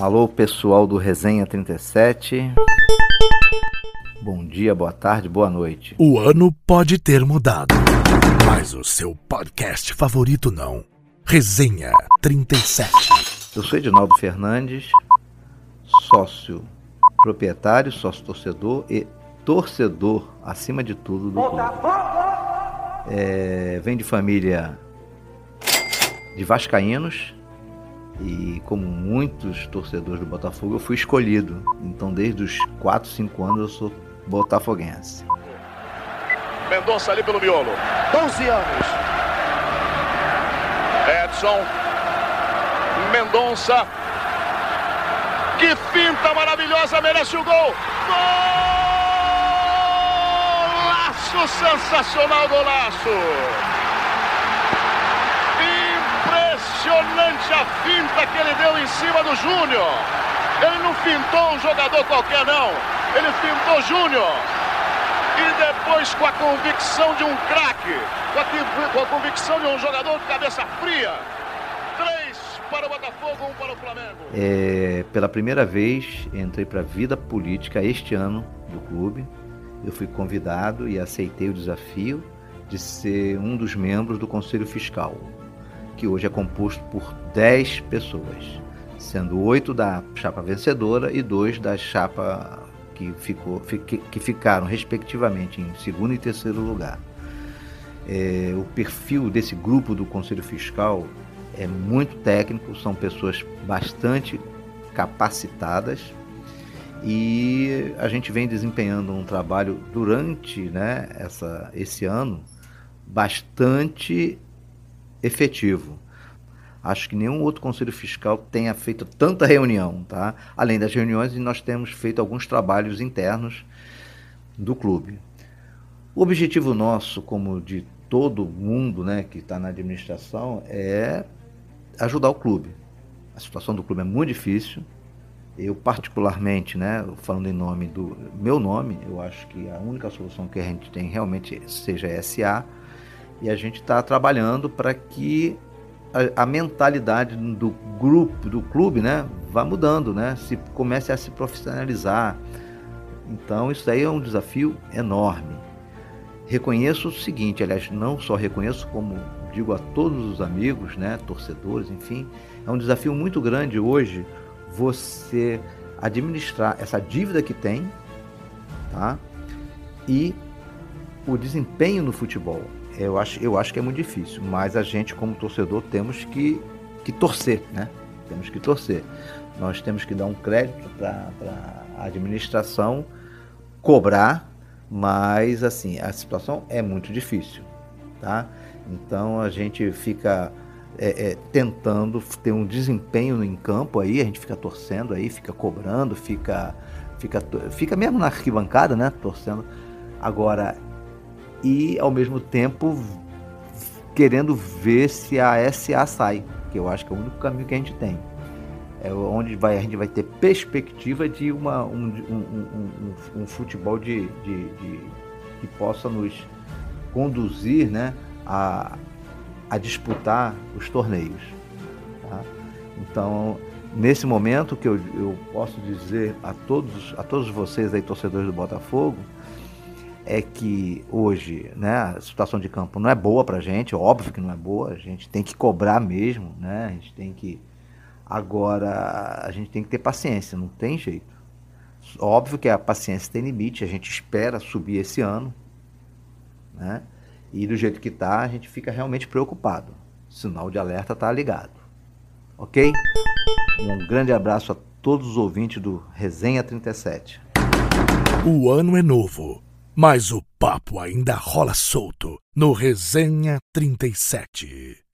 Alô, pessoal do Resenha 37. Bom dia, boa tarde, boa noite. O ano pode ter mudado, mas o seu podcast favorito não. Resenha 37. Eu sou Edinaldo Fernandes, sócio proprietário, sócio torcedor e torcedor, acima de tudo, do clube. É, vem de família de vascaínos e como muitos torcedores do Botafogo, eu fui escolhido. Então, desde os 4, 5 anos, eu sou botafoguense. Mendonça ali pelo miolo. 12 anos. Edson. Mendonça. Que finta maravilhosa, merece o gol. Golaço sensacional, golaço. Impressionante a finta que ele deu em cima do Júnior. Ele não fintou um jogador qualquer, não. Ele fintou Júnior. E depois, com a convicção de um craque, com, com, a convicção de um jogador de cabeça fria, três para o Botafogo, um para o Flamengo. É, pela primeira vez, entrei para a vida política este ano do clube. Eu fui convidado e aceitei o desafio de ser um dos membros do Conselho Fiscal, que hoje é composto por 10 pessoas, sendo oito da chapa vencedora e dois da chapa que, ficou, que ficaram, respectivamente, em segundo e terceiro lugar. É, o perfil desse grupo do Conselho Fiscal é muito técnico, são pessoas bastante capacitadas e a gente vem desempenhando um trabalho durante né, essa, esse ano bastante efetivo. Acho que nenhum outro conselho fiscal tenha feito tanta reunião, tá? Além das reuniões, nós temos feito alguns trabalhos internos do clube. O objetivo nosso, como de todo mundo, né, que está na administração, é ajudar o clube. A situação do clube é muito difícil. Eu particularmente, né, falando em nome do meu nome, eu acho que a única solução que a gente tem realmente seja SA e a gente está trabalhando para que a, a, mentalidade do grupo, do clube, né, vá mudando, né, se comece a se profissionalizar. Então isso aí é um desafio enorme. Reconheço o seguinte, aliás, não só reconheço, como digo a todos os amigos, né, torcedores, enfim, é um desafio muito grande hoje você administrar essa dívida que tem, tá? E o desempenho no futebol eu acho, eu acho que é muito difícil, mas a gente, como torcedor, temos que, que torcer, né? Temos que torcer. Nós temos que dar um crédito para a administração cobrar, mas assim, a situação é muito difícil, tá? Então a gente fica é, é, tentando ter um desempenho em campo aí, a gente fica torcendo aí, fica cobrando, fica, fica, fica mesmo na arquibancada, né? Torcendo. Agora, e ao mesmo tempo querendo ver se a SA sai, que eu acho que é o único caminho que a gente tem. É onde vai, a gente vai ter perspectiva de uma, um, um, um, um futebol de, de, de, que possa nos conduzir né, a, a disputar os torneios. Tá? Então, nesse momento que eu, eu posso dizer a todos, a todos vocês aí, torcedores do Botafogo, é que hoje né, a situação de campo não é boa para a gente, óbvio que não é boa, a gente tem que cobrar mesmo, né? A gente tem que. Agora, a gente tem que ter paciência, não tem jeito. Óbvio que a paciência tem limite, a gente espera subir esse ano, né? E do jeito que está, a gente fica realmente preocupado. Sinal de alerta está ligado. Ok? Um grande abraço a todos os ouvintes do Resenha 37. O ano é novo mas o papo ainda rola solto no Resenha 37.